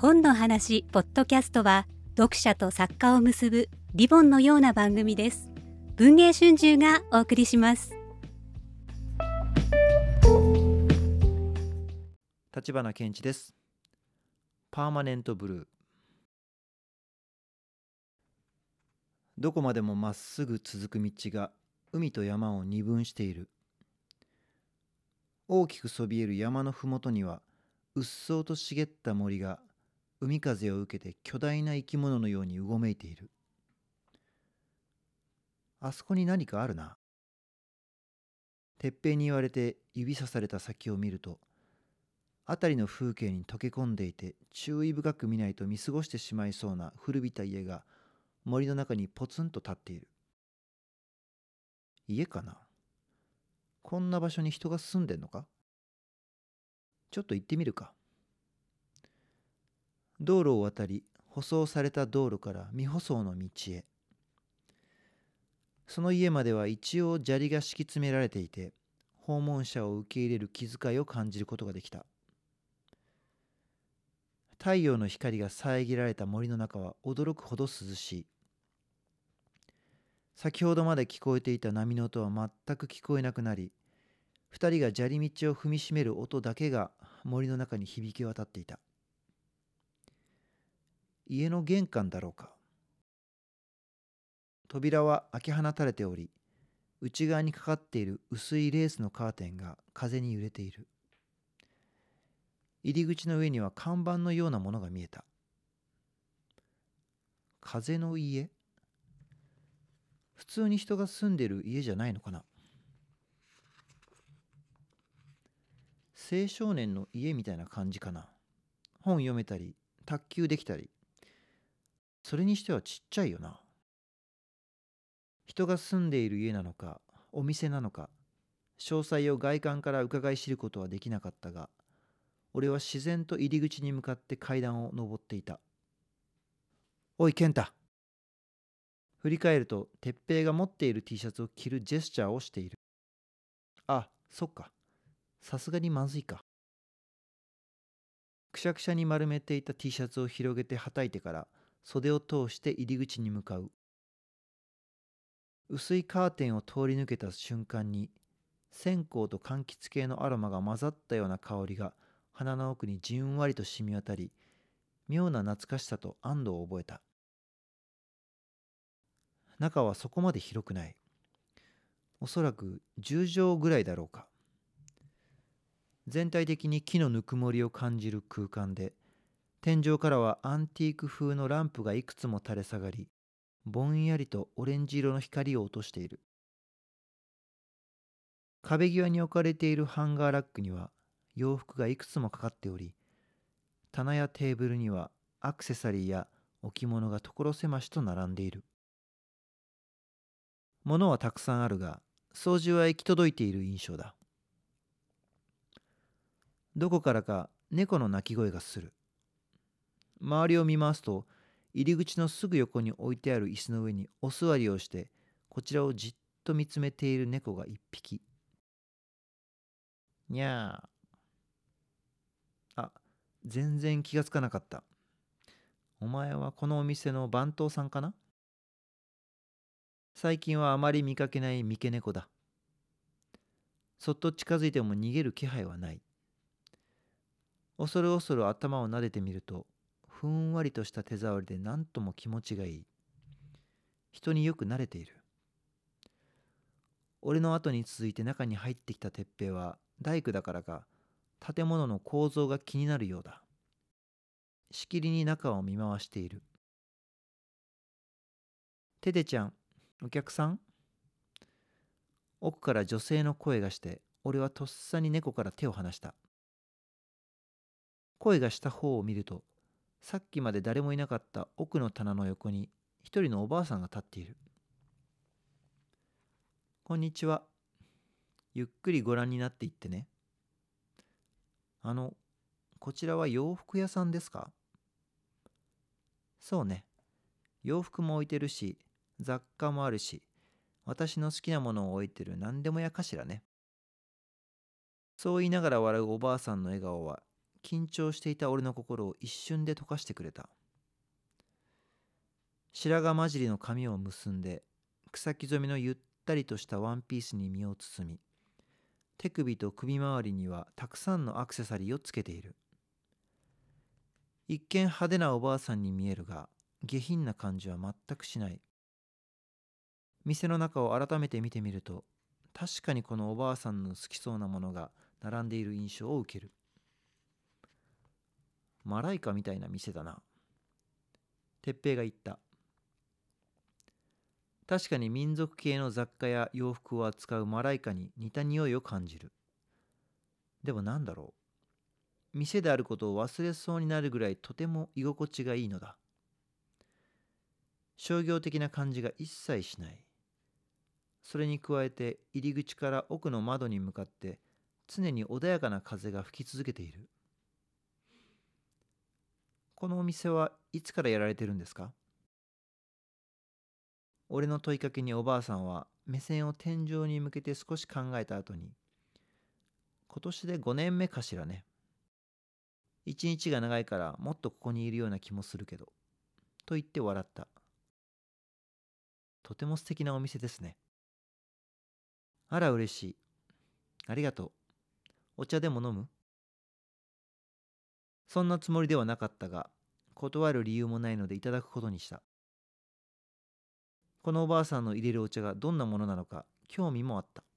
本の話ポッドキャストは読者と作家を結ぶリボンのような番組です。文藝春秋がお送りします。立花健一です。パーマネントブルー。どこまでもまっすぐ続く道が海と山を二分している。大きくそびえる山の麓にはうっそうと茂った森が海風を受けて巨大な生き物のようにうごめいている。あそこに何かあるな。鉄平に言われて指さされた先を見ると辺りの風景に溶け込んでいて注意深く見ないと見過ごしてしまいそうな古びた家が森の中にポツンと立っている。家かな？こんな場所に人が住んでんのか？ちょっと行ってみるか。道路を渡り舗装された道路から未舗装の道へ。その家までは一応砂利が敷き詰められていて訪問者を受け入れる気遣いを感じることができた。太陽の光が遮られた森の中は驚くほど涼しい。先ほどまで聞こえていた波の音は全く聞こえなくなり二人が砂利道を踏みしめる音だけが森の中に響き渡っていた。家の玄関だろうか。扉は開け放たれており内側にかかっている薄いレースのカーテンが風に揺れている。入り口の上には看板のようなものが見えた。風の家？普通に人が住んでる家じゃないのかな？青少年の家みたいな感じかな。本読めたり卓球できたり。それにしてはちっちゃいよな。人が住んでいる家なのかお店なのか詳細を外観から伺い知ることはできなかったが俺は自然と入り口に向かって階段を上っていた。おい健太。振り返ると鉄平が持っている T シャツを着るジェスチャーをしている。あそっか。さすがにまずいか。くしゃくしゃに丸めていた T シャツを広げてはたいてから袖を通して入り口に向かう。薄いカーテンを通り抜けた瞬間に線香と柑橘系のアロマが混ざったような香りが鼻の奥にじんわりと染み渡り妙な懐かしさと安堵を覚えた。中はそこまで広くない。おそらく10畳ぐらいだろうか。全体的に木のぬくもりを感じる空間で天井からはアンティーク風のランプがいくつも垂れ下がりぼんやりとオレンジ色の光を落としている。壁際に置かれているハンガーラックには洋服がいくつもかかっており棚やテーブルにはアクセサリーや置物が所狭しと並んでいる。物はたくさんあるが掃除は行き届いている印象だ。どこからか猫の鳴き声がする。周りを見回すと入り口のすぐ横に置いてある椅子の上にお座りをしてこちらをじっと見つめている猫が一匹。にゃー。あ全然気がつかなかった。お前はこのお店の番頭さんかな？最近はあまり見かけない三毛猫だ。そっと近づいても逃げる気配はない。恐る恐る頭を撫でてみるとふんわりとした手触りで何とも気持ちがいい。人によく慣れている。俺の後に続いて中に入ってきた鉄平は大工だからか建物の構造が気になるようだ。しきりに中を見回している。テテちゃんお客さん？奥から女性の声がして俺はとっさに猫から手を離した。声がした方を見るとさっきまで誰もいなかった奥の棚の横に一人のおばあさんが立っている。こんにちは。ゆっくりご覧になっていってね。あの、こちらは洋服屋さんですか？そうね。洋服も置いてるし、雑貨もあるし、私の好きなものを置いてる何でも屋かしらね。そう言いながら笑うおばあさんの笑顔は緊張していた俺の心を一瞬で溶かしてくれた。白髪混じりの髪を結んで草木染めのゆったりとしたワンピースに身を包み手首と首周りにはたくさんのアクセサリーをつけている。一見派手なおばあさんに見えるが下品な感じは全くしない。店の中を改めて見てみると確かにこのおばあさんの好きそうなものが並んでいる印象を受ける。マライカみたいな店だな。哲平が言った。確かに民族系の雑貨や洋服を扱うマライカに似た匂いを感じる。でも何だろう。店であることを忘れそうになるぐらいとても居心地がいいのだ。商業的な感じが一切しない。それに加えて入り口から奥の窓に向かって常に穏やかな風が吹き続けている。このお店はいつからやられてるんですか？俺の問いかけにおばあさんは目線を天井に向けて少し考えた後に今年で5年目かしらね。一日が長いからもっとここにいるような気もするけどと言って笑った。とても素敵なお店ですね。あら嬉しい。ありがとう。お茶でも飲む？そんなつもりではなかったが断る理由もないのでいただくことにした。このおばあさんの入れるお茶がどんなものなのか興味もあった。